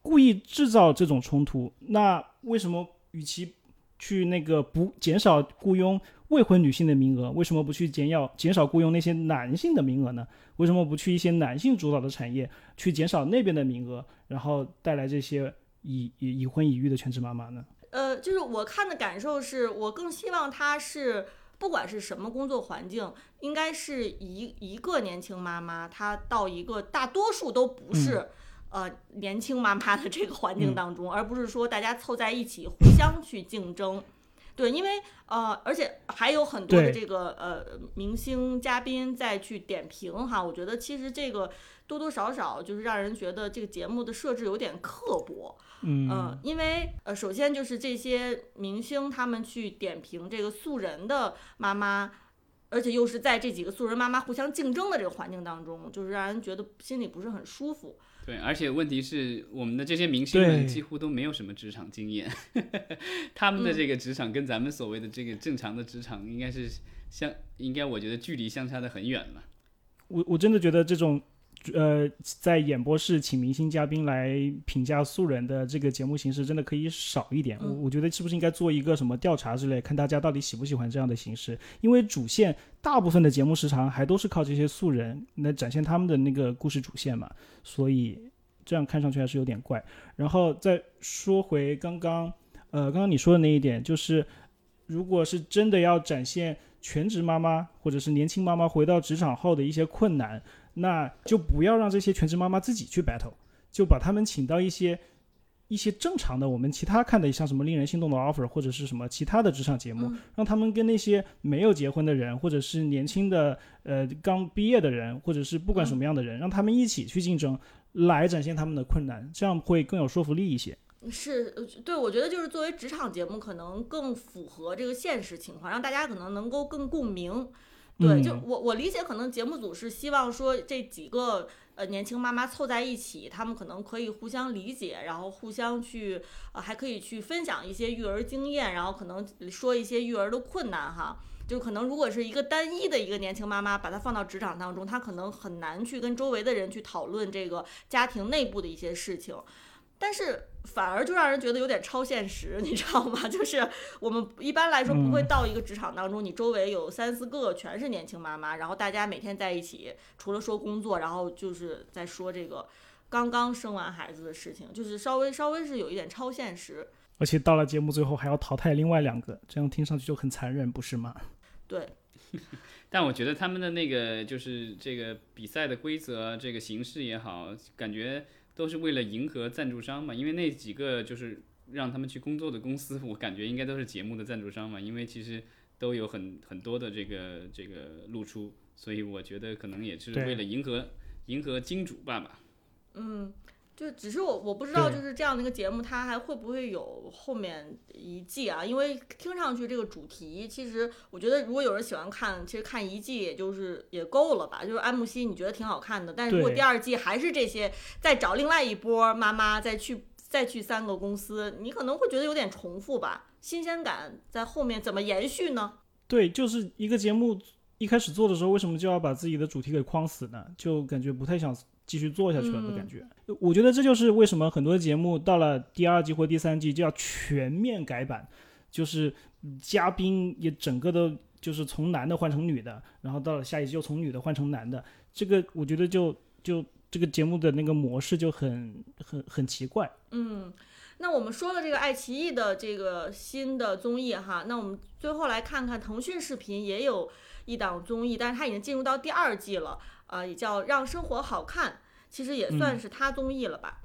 故意制造这种冲突。那为什么与其去那个不减少雇佣未婚女性的名额，为什么不去减要减少雇佣那些男性的名额呢？为什么不去一些男性主导的产业去减少那边的名额，然后带来这些已已已婚已育的全职妈妈呢？呃，就是我看的感受是，我更希望她是不管是什么工作环境，应该是一一个年轻妈妈，她到一个大多数都不是、呃年轻妈妈的这个环境嗯当中，而不是说大家凑在一起互相去竞争。对，因为呃，而且还有很多的这个呃明星嘉宾再去点评哈，我觉得其实这个多多少少就是让人觉得这个节目的设置有点刻薄。嗯嗯，因为呃，首先就是这些明星他们去点评这个素人的妈妈，而且又是在这几个素人妈妈互相竞争的这个环境当中，就是让人觉得心里不是很舒服。对，而且问题是我们的这些明星们几乎都没有什么职场经验，他们的这个职场跟咱们所谓的这个正常的职场应该是相，应该我觉得距离相差的很远了。我我真的觉得这种，呃，在演播室请明星嘉宾来评价素人的这个节目形式，真的可以少一点。我嗯我觉得是不是应该做一个什么调查之类，看大家到底喜不喜欢这样的形式？因为主线大部分的节目时长还都是靠这些素人来展现他们的那个故事主线嘛，所以这样看上去还是有点怪。然后再说回刚刚，呃，刚刚你说的那一点，就是如果是真的要展现全职妈妈或者是年轻妈妈回到职场后的一些困难，那就不要让这些全职妈妈自己去 battle，就把他们请到一些一些正常的我们其他看的像什么令人心动的 offer 或者是什么其他的职场节目，嗯让他们跟那些没有结婚的人或者是年轻的呃刚毕业的人，或者是不管什么样的人，让他们一起去竞争，来展现他们的困难，这样会更有说服力一些。是，呃对我觉得就是作为职场节目，可能更符合这个现实情况，让大家可能能够更共鸣。对，就嗯我我理解，可能节目组是希望说这几个呃年轻妈妈凑在一起，她们可能可以互相理解，然后互相去呃还可以去分享一些育儿经验，然后可能说一些育儿的困难哈。就可能如果是一个单一的一个年轻妈妈，把她放到职场当中，她可能很难去跟周围的人去讨论这个家庭内部的一些事情。但是反而就让人觉得有点超现实，你知道吗？就是我们一般来说不会到一个职场当中，你周围有三四个全是年轻妈妈，然后大家每天在一起，除了说工作，然后就是在说这个刚刚生完孩子的事情，就是稍微稍微是有一点超现实。而且到了节目最后还要淘汰另外两个，这样听上去就很残忍，不是吗？对。但我觉得他们的那个就是这个比赛的规则，这个形式也好，感觉。都是为了迎合赞助商嘛，因为那几个就是让他们去工作的公司，我感觉应该都是节目的赞助商嘛，因为其实都有很很多的这个这个露出，所以我觉得可能也是为了迎合迎合金主爸爸。嗯。就只是我我不知道，就是这样的一个节目，它还会不会有后面一季啊？因为听上去这个主题，其实我觉得如果有人喜欢看，其实看一季也就是也够了吧。就是安慕希，你觉得挺好看的，但是如果第二季还是这些，再找另外一波妈妈再去再去三个公司，你可能会觉得有点重复吧？新鲜感在后面怎么延续呢？对，就是一个节目一开始做的时候，为什么就要把自己的主题给框死呢？就感觉不太想。继续做下去了的感觉，我觉得这就是为什么很多节目到了第二季或第三季就要全面改版，就是嘉宾也整个都就是从男的换成女的，然后到了下一季又从女的换成男的，这个我觉得就就这个节目的那个模式就很很很奇怪。嗯，那我们说了这个爱奇艺的这个新的综艺哈，那我们最后来看看腾讯视频也有一档综艺，但是它已经进入到第二季了。啊，也叫让生活好看，其实也算是他综艺了吧。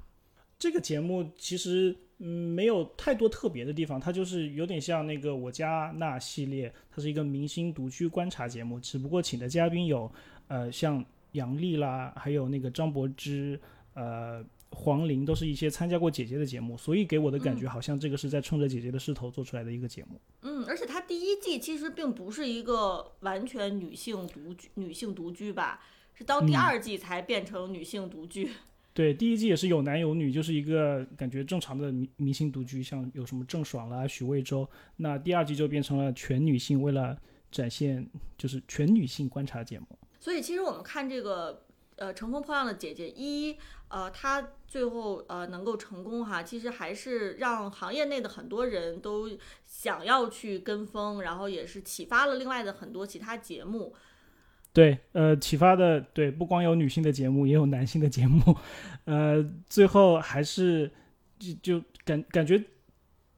这个节目其实嗯没有太多特别的地方，它就是有点像那个我家那系列，它是一个明星独居观察节目，只不过请的嘉宾有呃像杨笠啦，还有那个张柏芝，呃黄龄，都是一些参加过姐姐的节目，所以给我的感觉好像这个是在冲着姐姐的势头做出来的一个节目。嗯，而且它第一季其实并不是一个完全女性独居女性独居吧。是到第二季才变成女性独居，对，第一季也是有男有女，就是一个感觉正常的明明星独居，像有什么郑爽啦、许魏洲，那第二季就变成了全女性，为了展现就是全女性观察节目。所以其实我们看这个呃《乘风破浪的姐姐》一，呃，她最后呃能够成功哈，其实还是让行业内的很多人都想要去跟风，然后也是启发了另外的很多其他节目。对，呃，启发的对，不光有女性的节目，也有男性的节目，呃，最后还是就就感感觉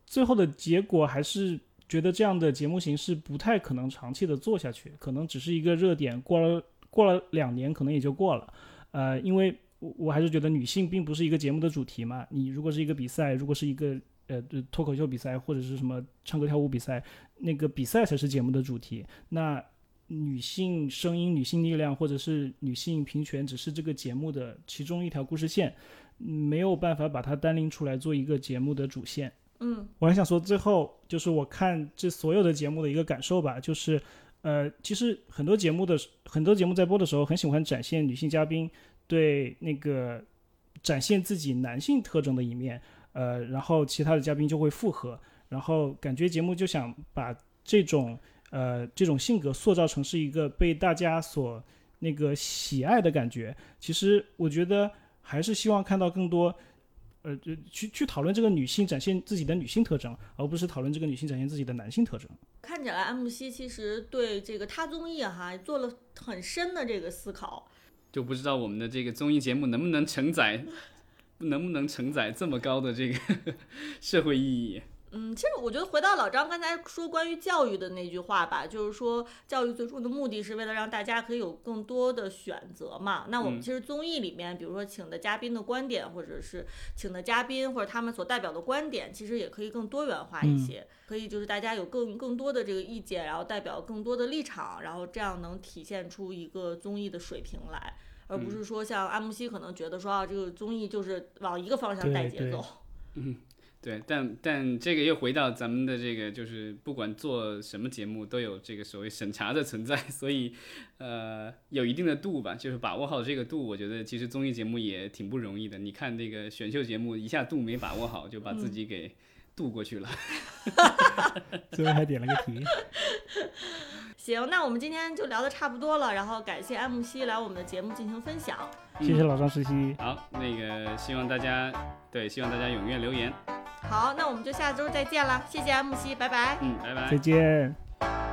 最后的结果还是觉得这样的节目形式不太可能长期的做下去，可能只是一个热点，过了过了两年可能也就过了，呃，因为我我还是觉得女性并不是一个节目的主题嘛，你如果是一个比赛，如果是一个呃脱口秀比赛或者是什么唱歌跳舞比赛，那个比赛才是节目的主题，那。女性声音、女性力量，或者是女性平权，只是这个节目的其中一条故事线，没有办法把它单拎出来做一个节目的主线。嗯，我还想说，最后就是我看这所有的节目的一个感受吧，就是，呃，其实很多节目的很多节目在播的时候，很喜欢展现女性嘉宾对那个展现自己男性特征的一面，呃，然后其他的嘉宾就会附和，然后感觉节目就想把这种。呃，这种性格塑造成是一个被大家所那个喜爱的感觉。其实我觉得还是希望看到更多，呃，就去去讨论这个女性展现自己的女性特征，而不是讨论这个女性展现自己的男性特征。看起来安慕希其实对这个他综艺哈做了很深的这个思考。就不知道我们的这个综艺节目能不能承载，能不能承载这么高的这个 社会意义。嗯，其实我觉得回到老张刚才说关于教育的那句话吧，就是说教育最终的目的是为了让大家可以有更多的选择嘛。那我们其实综艺里面，比如说请的嘉宾的观点，或者是请的嘉宾或者他们所代表的观点，其实也可以更多元化一些，可以就是大家有更更多的这个意见，然后代表更多的立场，然后这样能体现出一个综艺的水平来，而不是说像安慕希可能觉得说啊，这个综艺就是往一个方向带节奏。嗯。对，但但这个又回到咱们的这个，就是不管做什么节目，都有这个所谓审查的存在，所以，呃，有一定的度吧，就是把握好这个度。我觉得其实综艺节目也挺不容易的。你看那个选秀节目，一下度没把握好，就把自己给渡过去了。最后还点了个题。行，那我们今天就聊的差不多了，然后感谢安慕希来我们的节目进行分享。谢谢老张实习。好，那个希望大家对，希望大家踊跃留言。好，那我们就下周再见了，谢谢安慕希，拜拜。嗯，拜拜再。见。